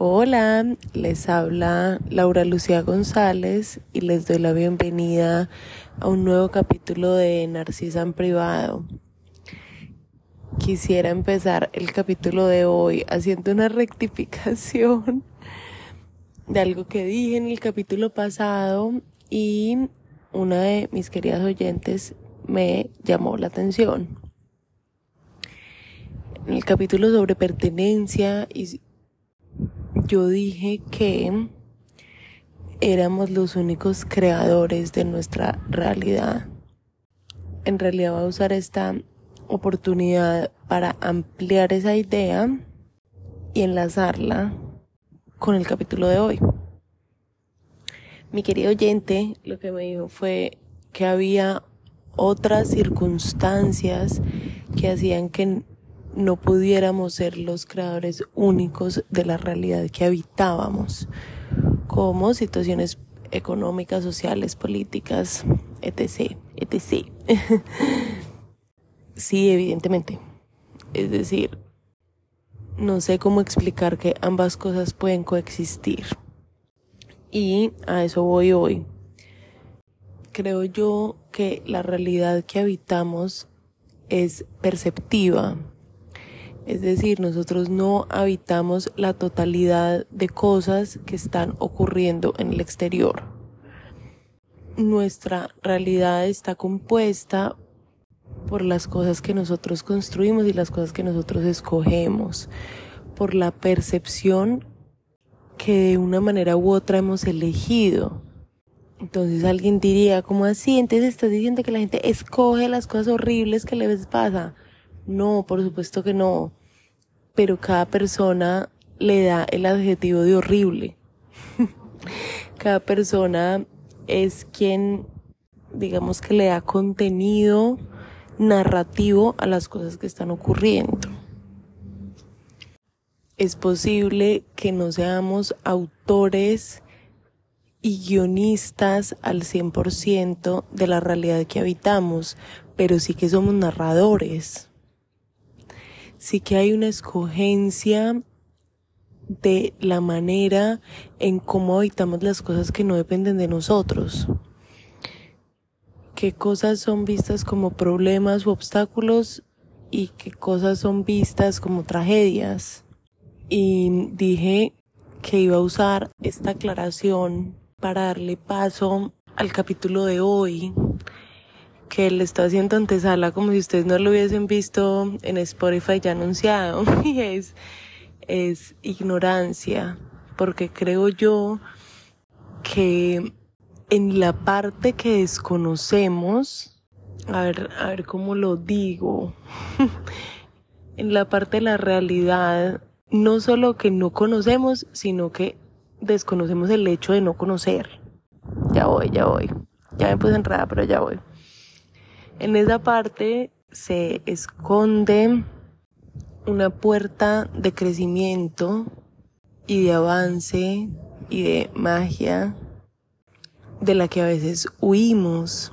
Hola, les habla Laura Lucía González y les doy la bienvenida a un nuevo capítulo de Narcisa en privado. Quisiera empezar el capítulo de hoy haciendo una rectificación de algo que dije en el capítulo pasado y una de mis queridas oyentes me llamó la atención. En el capítulo sobre pertenencia y yo dije que éramos los únicos creadores de nuestra realidad. En realidad voy a usar esta oportunidad para ampliar esa idea y enlazarla con el capítulo de hoy. Mi querido oyente lo que me dijo fue que había otras circunstancias que hacían que no pudiéramos ser los creadores únicos de la realidad que habitábamos, como situaciones económicas, sociales, políticas, etc., etc. sí, evidentemente. Es decir, no sé cómo explicar que ambas cosas pueden coexistir. Y a eso voy hoy. Creo yo que la realidad que habitamos es perceptiva, es decir, nosotros no habitamos la totalidad de cosas que están ocurriendo en el exterior. Nuestra realidad está compuesta por las cosas que nosotros construimos y las cosas que nosotros escogemos, por la percepción que de una manera u otra hemos elegido. Entonces alguien diría, ¿cómo así? Entonces estás diciendo que la gente escoge las cosas horribles que les pasa. No, por supuesto que no pero cada persona le da el adjetivo de horrible. cada persona es quien, digamos que le da contenido narrativo a las cosas que están ocurriendo. Es posible que no seamos autores y guionistas al 100% de la realidad que habitamos, pero sí que somos narradores sí que hay una escogencia de la manera en cómo habitamos las cosas que no dependen de nosotros. Qué cosas son vistas como problemas u obstáculos y qué cosas son vistas como tragedias. Y dije que iba a usar esta aclaración para darle paso al capítulo de hoy que le está haciendo antesala como si ustedes no lo hubiesen visto en Spotify ya anunciado y es, es ignorancia porque creo yo que en la parte que desconocemos a ver, a ver cómo lo digo en la parte de la realidad no solo que no conocemos sino que desconocemos el hecho de no conocer. Ya voy, ya voy. Ya me puse enredada pero ya voy en esa parte se esconde una puerta de crecimiento y de avance y de magia de la que a veces huimos.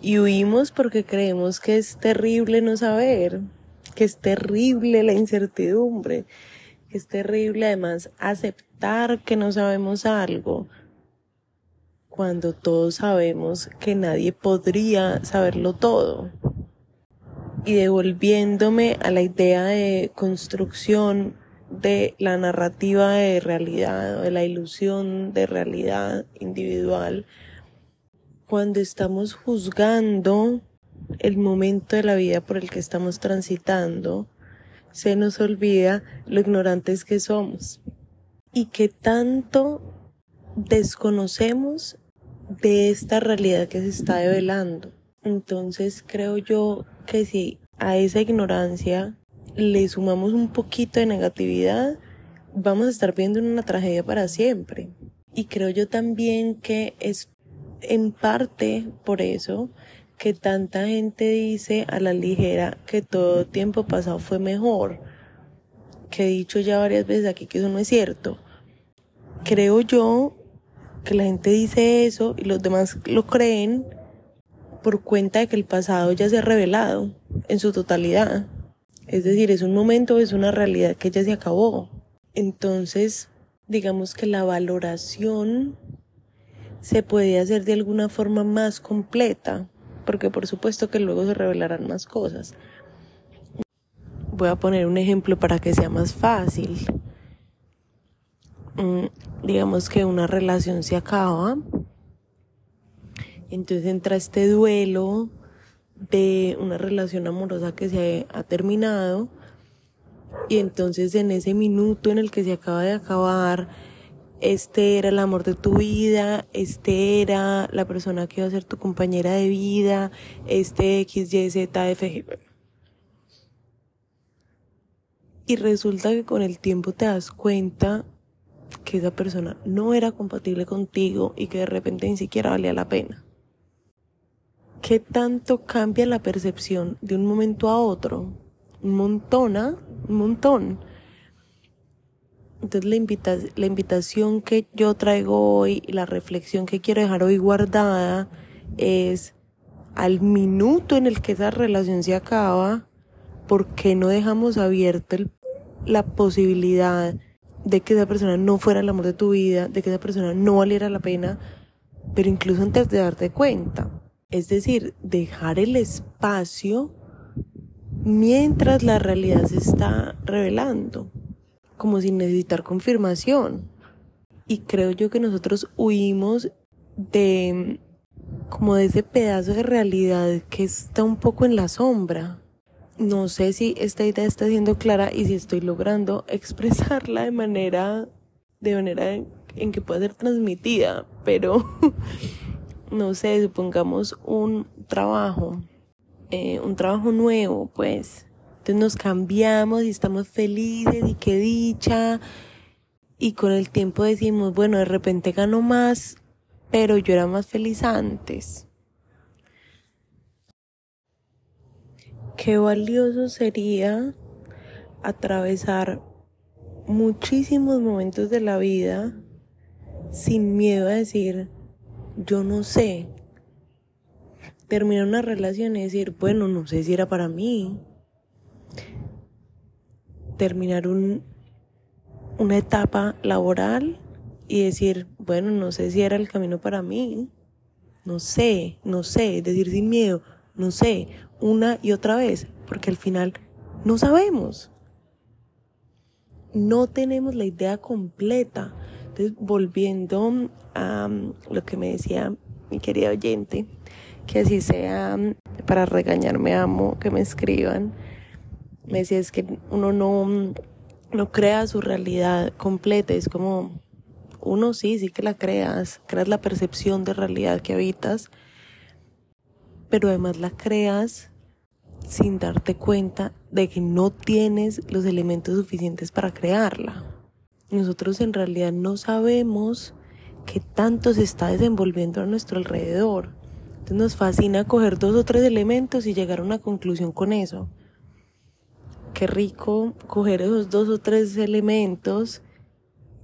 Y huimos porque creemos que es terrible no saber, que es terrible la incertidumbre, que es terrible además aceptar que no sabemos algo, cuando todos sabemos que nadie podría saberlo todo. Y devolviéndome a la idea de construcción de la narrativa de realidad, de la ilusión de realidad individual, cuando estamos juzgando el momento de la vida por el que estamos transitando, se nos olvida lo ignorantes que somos y que tanto desconocemos de esta realidad que se está develando. Entonces creo yo que si a esa ignorancia le sumamos un poquito de negatividad, vamos a estar viendo una tragedia para siempre. Y creo yo también que es en parte por eso que tanta gente dice a la ligera que todo tiempo pasado fue mejor. Que he dicho ya varias veces aquí que eso no es cierto. Creo yo que la gente dice eso y los demás lo creen por cuenta de que el pasado ya se ha revelado en su totalidad. Es decir, es un momento, es una realidad que ya se acabó. Entonces, digamos que la valoración se puede hacer de alguna forma más completa, porque por supuesto que luego se revelarán más cosas. Voy a poner un ejemplo para que sea más fácil. Mm, digamos que una relación se acaba, entonces entra este duelo de una relación amorosa que se ha terminado y entonces en ese minuto en el que se acaba de acabar, este era el amor de tu vida, este era la persona que iba a ser tu compañera de vida, este X, Y, Z, F, G. Y resulta que con el tiempo te das cuenta que esa persona no era compatible contigo y que de repente ni siquiera valía la pena. ¿Qué tanto cambia la percepción de un momento a otro? Un montón, ¿ah? Un montón. Entonces la, la invitación que yo traigo hoy la reflexión que quiero dejar hoy guardada es al minuto en el que esa relación se acaba, ¿por qué no dejamos abierta la posibilidad de que esa persona no fuera el amor de tu vida, de que esa persona no valiera la pena, pero incluso antes de darte cuenta. Es decir, dejar el espacio mientras la realidad se está revelando, como sin necesitar confirmación. Y creo yo que nosotros huimos de como de ese pedazo de realidad que está un poco en la sombra no sé si esta idea está siendo clara y si estoy logrando expresarla de manera, de manera en que pueda ser transmitida, pero no sé, supongamos un trabajo, eh, un trabajo nuevo, pues. Entonces nos cambiamos y estamos felices y qué dicha. Y con el tiempo decimos, bueno, de repente gano más, pero yo era más feliz antes. Qué valioso sería atravesar muchísimos momentos de la vida sin miedo a decir, yo no sé. Terminar una relación y decir, bueno, no sé si era para mí. Terminar un, una etapa laboral y decir, bueno, no sé si era el camino para mí. No sé, no sé, decir sin miedo, no sé, una y otra vez, porque al final no sabemos. No tenemos la idea completa. Entonces, volviendo a lo que me decía mi querida oyente, que así sea para regañarme amo que me escriban, me decía es que uno no, no crea su realidad completa, es como uno sí, sí que la creas, creas la percepción de realidad que habitas, pero además la creas sin darte cuenta de que no tienes los elementos suficientes para crearla. Nosotros en realidad no sabemos qué tanto se está desenvolviendo a nuestro alrededor. Entonces nos fascina coger dos o tres elementos y llegar a una conclusión con eso. Qué rico coger esos dos o tres elementos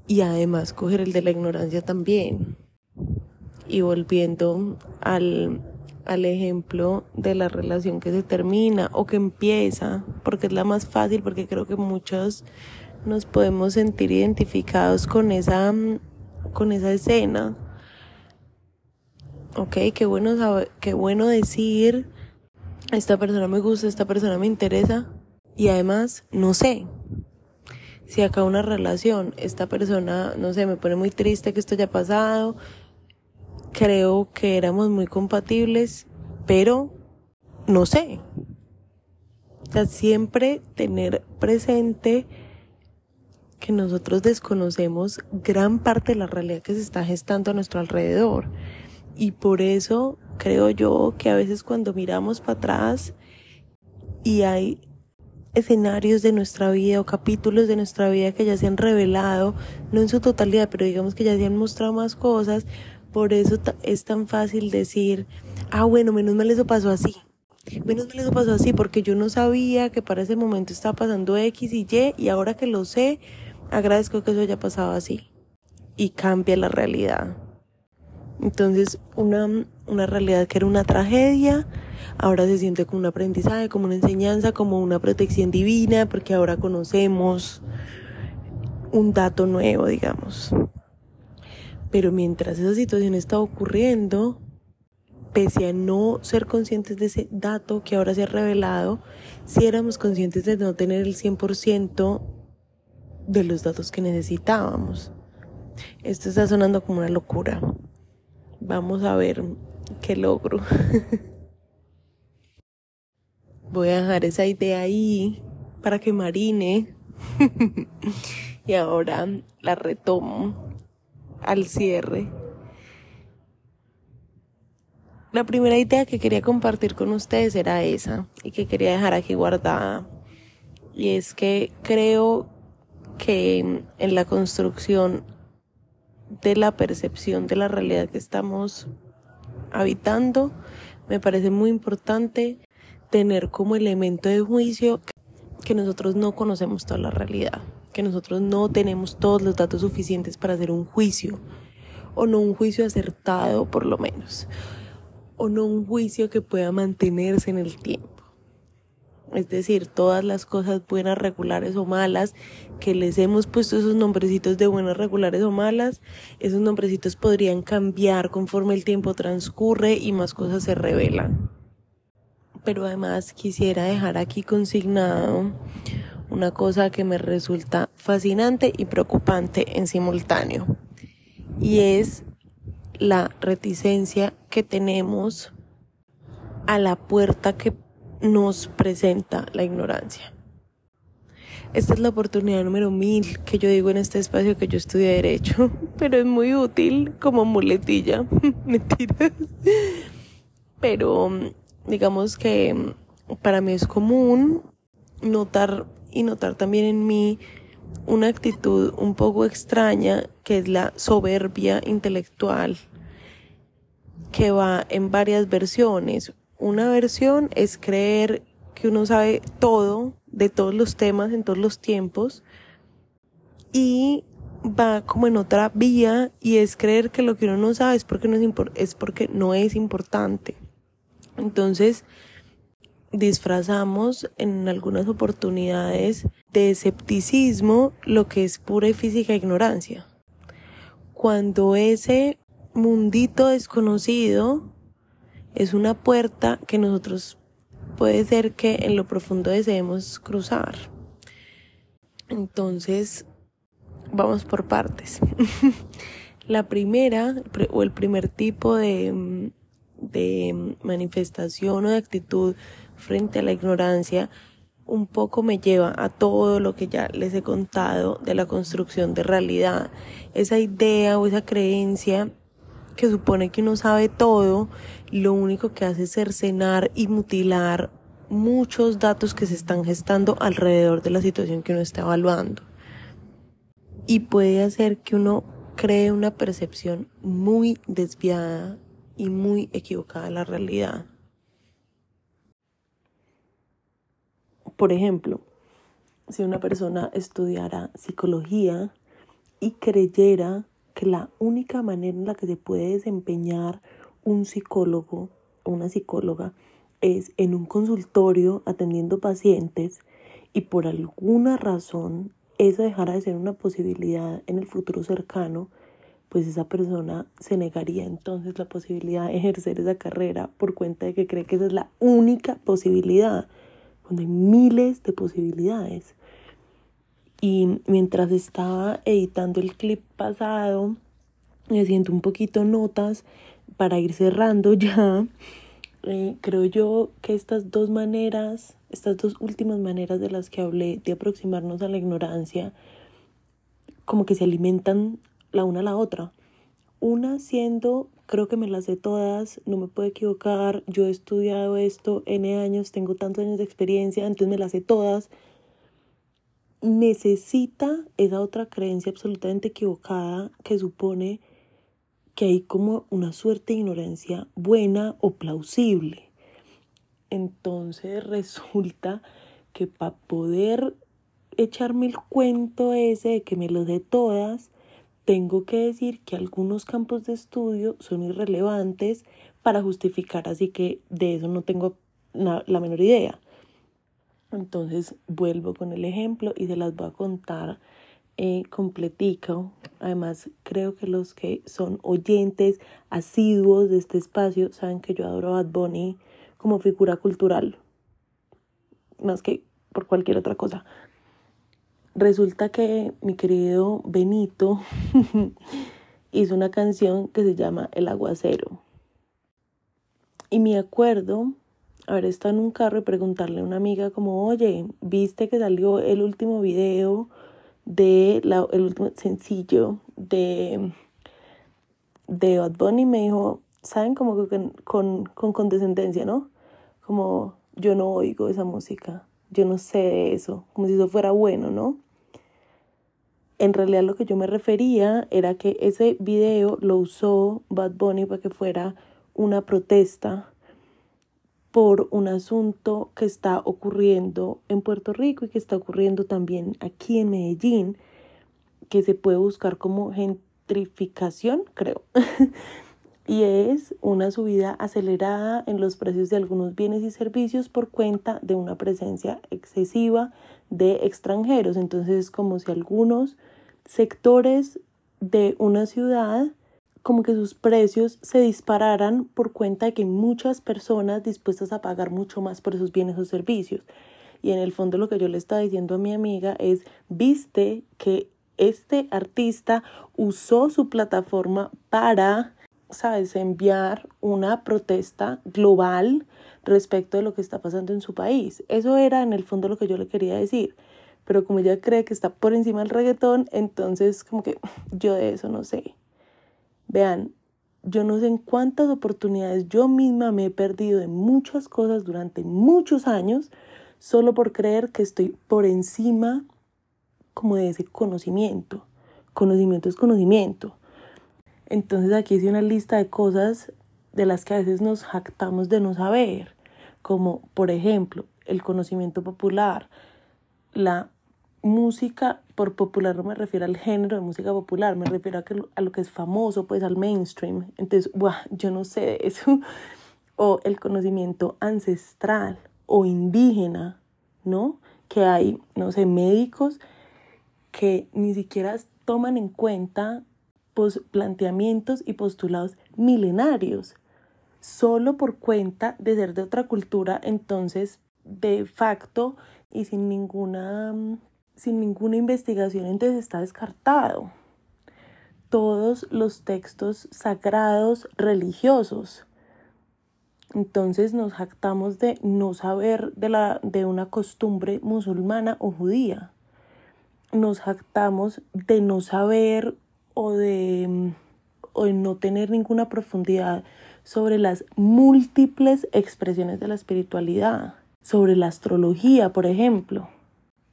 y además coger el de la ignorancia también. Y volviendo al, al ejemplo de la relación que se termina o que empieza, porque es la más fácil, porque creo que muchos nos podemos sentir identificados con esa, con esa escena. Ok, qué bueno, qué bueno decir, esta persona me gusta, esta persona me interesa, y además, no sé, si acá una relación, esta persona, no sé, me pone muy triste que esto haya pasado, creo que éramos muy compatibles, pero no sé. O sea, siempre tener presente que nosotros desconocemos gran parte de la realidad que se está gestando a nuestro alrededor. Y por eso creo yo que a veces cuando miramos para atrás y hay escenarios de nuestra vida o capítulos de nuestra vida que ya se han revelado, no en su totalidad, pero digamos que ya se han mostrado más cosas, por eso es tan fácil decir, ah, bueno, menos mal eso pasó así. Menos mal eso pasó así porque yo no sabía que para ese momento estaba pasando X y Y y ahora que lo sé, agradezco que eso haya pasado así. Y cambia la realidad. Entonces, una, una realidad que era una tragedia, ahora se siente como un aprendizaje, como una enseñanza, como una protección divina, porque ahora conocemos un dato nuevo, digamos. Pero mientras esa situación está ocurriendo, pese a no ser conscientes de ese dato que ahora se ha revelado, si éramos conscientes de no tener el 100% de los datos que necesitábamos. Esto está sonando como una locura. Vamos a ver qué logro. Voy a dejar esa idea ahí para que marine. y ahora la retomo al cierre. La primera idea que quería compartir con ustedes era esa y que quería dejar aquí guardada. Y es que creo que en la construcción de la percepción de la realidad que estamos habitando, me parece muy importante tener como elemento de juicio que nosotros no conocemos toda la realidad, que nosotros no tenemos todos los datos suficientes para hacer un juicio, o no un juicio acertado por lo menos, o no un juicio que pueda mantenerse en el tiempo. Es decir, todas las cosas buenas, regulares o malas, que les hemos puesto esos nombrecitos de buenas, regulares o malas, esos nombrecitos podrían cambiar conforme el tiempo transcurre y más cosas se revelan. Pero además quisiera dejar aquí consignado una cosa que me resulta fascinante y preocupante en simultáneo. Y es la reticencia que tenemos a la puerta que nos presenta la ignorancia. Esta es la oportunidad número mil que yo digo en este espacio que yo estudié Derecho, pero es muy útil como muletilla. Mentiras. Pero digamos que para mí es común notar y notar también en mí una actitud un poco extraña que es la soberbia intelectual que va en varias versiones. Una versión es creer que uno sabe todo de todos los temas en todos los tiempos y va como en otra vía y es creer que lo que uno no sabe es porque no es, es porque no es importante. Entonces, disfrazamos en algunas oportunidades de escepticismo lo que es pura y física ignorancia. Cuando ese mundito desconocido es una puerta que nosotros puede ser que en lo profundo deseemos cruzar. Entonces, vamos por partes. La primera o el primer tipo de, de manifestación o de actitud frente a la ignorancia un poco me lleva a todo lo que ya les he contado de la construcción de realidad. Esa idea o esa creencia que supone que uno sabe todo, lo único que hace es cercenar y mutilar muchos datos que se están gestando alrededor de la situación que uno está evaluando. Y puede hacer que uno cree una percepción muy desviada y muy equivocada de la realidad. Por ejemplo, si una persona estudiara psicología y creyera que la única manera en la que se puede desempeñar un psicólogo o una psicóloga es en un consultorio atendiendo pacientes y por alguna razón eso dejara de ser una posibilidad en el futuro cercano, pues esa persona se negaría entonces la posibilidad de ejercer esa carrera por cuenta de que cree que esa es la única posibilidad, cuando hay miles de posibilidades. Y mientras estaba editando el clip pasado, me siento un poquito notas para ir cerrando ya. Eh, creo yo que estas dos maneras, estas dos últimas maneras de las que hablé de aproximarnos a la ignorancia, como que se alimentan la una a la otra. Una siendo, creo que me las sé todas, no me puedo equivocar, yo he estudiado esto N años, tengo tantos años de experiencia, entonces me las sé todas necesita esa otra creencia absolutamente equivocada que supone que hay como una suerte de ignorancia buena o plausible. Entonces resulta que para poder echarme el cuento ese de que me lo dé todas, tengo que decir que algunos campos de estudio son irrelevantes para justificar, así que de eso no tengo la menor idea. Entonces vuelvo con el ejemplo y se las voy a contar eh, completico. Además, creo que los que son oyentes asiduos de este espacio saben que yo adoro a Bad Bunny como figura cultural, más que por cualquier otra cosa. Resulta que mi querido Benito hizo una canción que se llama El aguacero. Y me acuerdo haber estado en un carro y preguntarle a una amiga como, oye, ¿viste que salió el último video de la, el último sencillo de, de Bad Bunny? Me dijo, ¿saben? Como que con, con condescendencia, ¿no? Como yo no oigo esa música, yo no sé de eso, como si eso fuera bueno, ¿no? En realidad lo que yo me refería era que ese video lo usó Bad Bunny para que fuera una protesta por un asunto que está ocurriendo en Puerto Rico y que está ocurriendo también aquí en Medellín, que se puede buscar como gentrificación, creo. y es una subida acelerada en los precios de algunos bienes y servicios por cuenta de una presencia excesiva de extranjeros. Entonces es como si algunos sectores de una ciudad como que sus precios se dispararan por cuenta de que hay muchas personas dispuestas a pagar mucho más por esos bienes o servicios. Y en el fondo lo que yo le estaba diciendo a mi amiga es, viste que este artista usó su plataforma para, sabes, enviar una protesta global respecto de lo que está pasando en su país. Eso era en el fondo lo que yo le quería decir. Pero como ella cree que está por encima del reggaetón, entonces como que yo de eso no sé. Vean, yo no sé en cuántas oportunidades yo misma me he perdido de muchas cosas durante muchos años solo por creer que estoy por encima como de ese conocimiento. Conocimiento es conocimiento. Entonces aquí hice una lista de cosas de las que a veces nos jactamos de no saber, como por ejemplo el conocimiento popular, la música, por popular no me refiero al género de música popular, me refiero a, que, a lo que es famoso, pues al mainstream. Entonces, buah, yo no sé de eso. O el conocimiento ancestral o indígena, ¿no? Que hay, no sé, médicos que ni siquiera toman en cuenta planteamientos y postulados milenarios, solo por cuenta de ser de otra cultura, entonces de facto y sin ninguna sin ninguna investigación, entonces está descartado. Todos los textos sagrados religiosos. Entonces nos jactamos de no saber de, la, de una costumbre musulmana o judía. Nos jactamos de no saber o de, o no tener ninguna profundidad sobre las múltiples expresiones de la espiritualidad, sobre la astrología, por ejemplo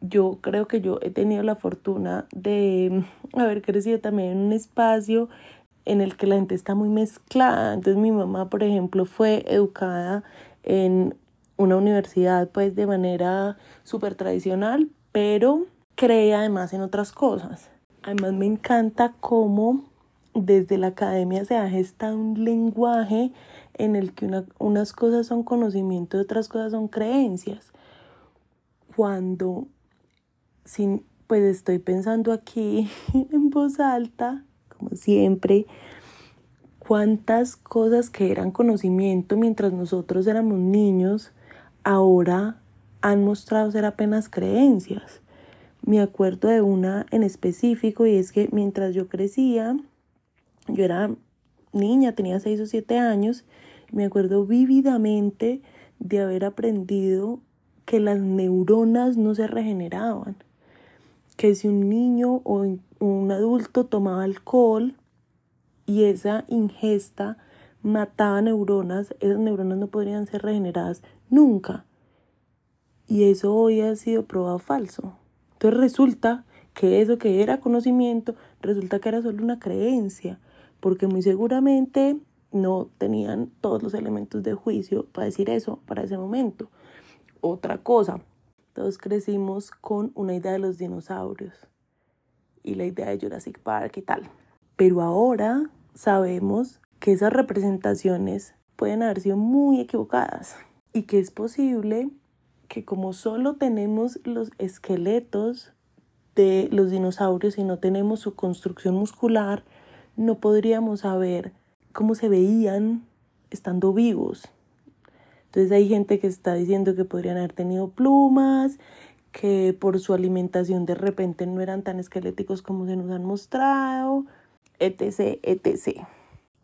yo creo que yo he tenido la fortuna de haber crecido también en un espacio en el que la gente está muy mezclada. Entonces mi mamá, por ejemplo, fue educada en una universidad pues de manera súper tradicional, pero cree además en otras cosas. Además me encanta cómo desde la academia se ha gestado un lenguaje en el que unas cosas son conocimiento y otras cosas son creencias. Cuando sin, pues estoy pensando aquí en voz alta, como siempre, cuántas cosas que eran conocimiento mientras nosotros éramos niños, ahora han mostrado ser apenas creencias. Me acuerdo de una en específico y es que mientras yo crecía, yo era niña, tenía 6 o 7 años, me acuerdo vívidamente de haber aprendido que las neuronas no se regeneraban que si un niño o un adulto tomaba alcohol y esa ingesta mataba neuronas, esas neuronas no podrían ser regeneradas nunca. Y eso hoy ha sido probado falso. Entonces resulta que eso que era conocimiento, resulta que era solo una creencia, porque muy seguramente no tenían todos los elementos de juicio para decir eso para ese momento. Otra cosa, todos crecimos con una idea de los dinosaurios y la idea de Jurassic Park y tal. Pero ahora sabemos que esas representaciones pueden haber sido muy equivocadas y que es posible que como solo tenemos los esqueletos de los dinosaurios y no tenemos su construcción muscular, no podríamos saber cómo se veían estando vivos. Entonces hay gente que está diciendo que podrían haber tenido plumas, que por su alimentación de repente no eran tan esqueléticos como se nos han mostrado, etc, etc.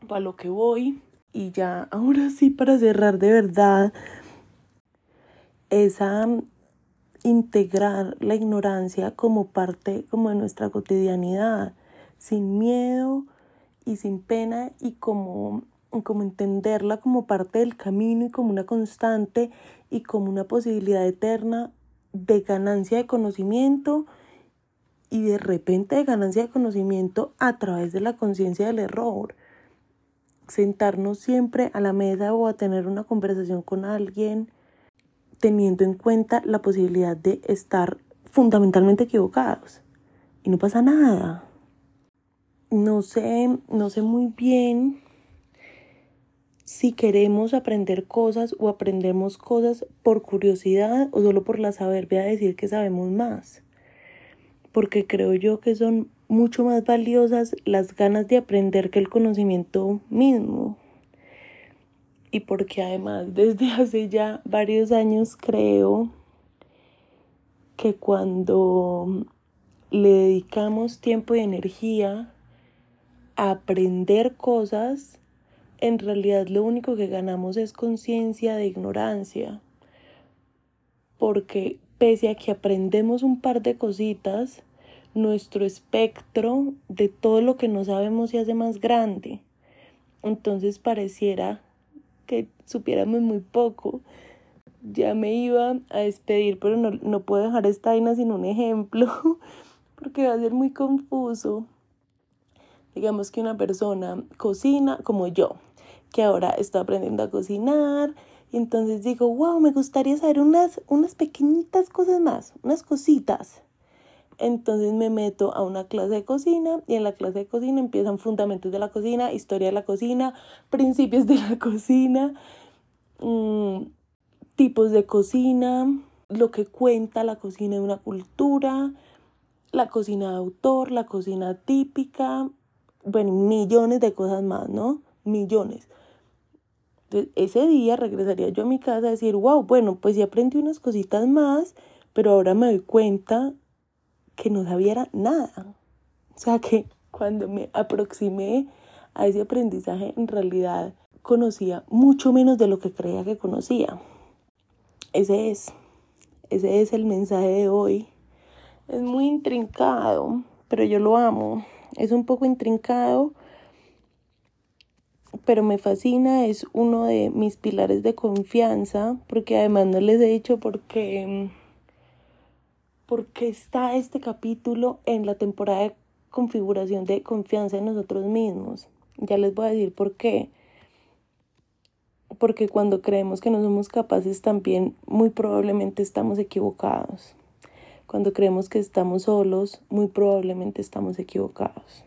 Para lo que voy, y ya ahora sí para cerrar de verdad, esa integrar la ignorancia como parte como de nuestra cotidianidad, sin miedo y sin pena y como, como entenderla como parte del camino y como una constante y como una posibilidad eterna de ganancia de conocimiento y de repente de ganancia de conocimiento a través de la conciencia del error. Sentarnos siempre a la mesa o a tener una conversación con alguien teniendo en cuenta la posibilidad de estar fundamentalmente equivocados. Y no pasa nada. No sé, no sé muy bien si queremos aprender cosas o aprendemos cosas por curiosidad o solo por la saber a decir que sabemos más. Porque creo yo que son mucho más valiosas las ganas de aprender que el conocimiento mismo y porque además desde hace ya varios años creo que cuando le dedicamos tiempo y energía a aprender cosas, en realidad lo único que ganamos es conciencia de ignorancia. Porque pese a que aprendemos un par de cositas, nuestro espectro de todo lo que no sabemos se hace más grande. Entonces pareciera que supiéramos muy poco. Ya me iba a despedir, pero no, no puedo dejar esta vaina sin un ejemplo, porque va a ser muy confuso. Digamos que una persona cocina como yo, que ahora estoy aprendiendo a cocinar, y entonces digo, wow, me gustaría saber unas, unas pequeñitas cosas más, unas cositas. Entonces me meto a una clase de cocina y en la clase de cocina empiezan fundamentos de la cocina, historia de la cocina, principios de la cocina, mm, tipos de cocina, lo que cuenta la cocina de una cultura, la cocina de autor, la cocina típica, bueno, millones de cosas más, ¿no? Millones. Entonces, ese día regresaría yo a mi casa a decir, wow, bueno, pues ya aprendí unas cositas más, pero ahora me doy cuenta que no sabía nada. O sea que cuando me aproximé a ese aprendizaje, en realidad conocía mucho menos de lo que creía que conocía. Ese es, ese es el mensaje de hoy. Es muy intrincado, pero yo lo amo. Es un poco intrincado, pero me fascina. Es uno de mis pilares de confianza, porque además no les he dicho porque porque está este capítulo en la temporada de configuración de confianza en nosotros mismos. Ya les voy a decir por qué. Porque cuando creemos que no somos capaces también muy probablemente estamos equivocados. Cuando creemos que estamos solos, muy probablemente estamos equivocados.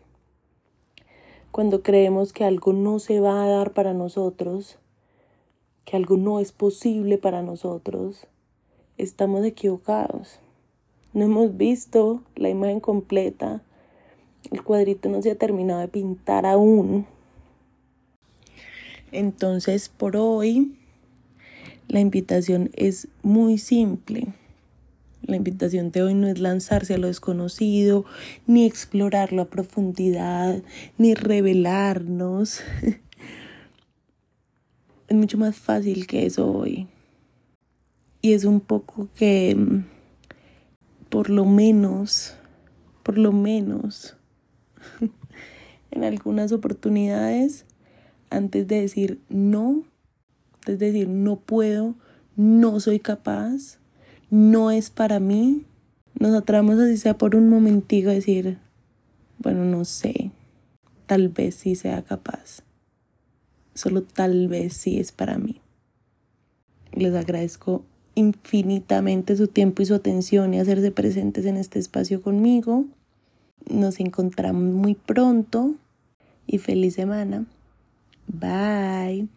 Cuando creemos que algo no se va a dar para nosotros, que algo no es posible para nosotros, estamos equivocados. No hemos visto la imagen completa. El cuadrito no se ha terminado de pintar aún. Entonces, por hoy, la invitación es muy simple. La invitación de hoy no es lanzarse a lo desconocido, ni explorarlo a profundidad, ni revelarnos. es mucho más fácil que eso hoy. Y es un poco que mm, por lo menos, por lo menos, en algunas oportunidades, antes de decir no, es decir no puedo, no soy capaz, no es para mí, nos atramos así sea por un momentico a decir, bueno, no sé, tal vez sí sea capaz, solo tal vez sí es para mí. Les agradezco infinitamente su tiempo y su atención y hacerse presentes en este espacio conmigo. Nos encontramos muy pronto y feliz semana. Bye.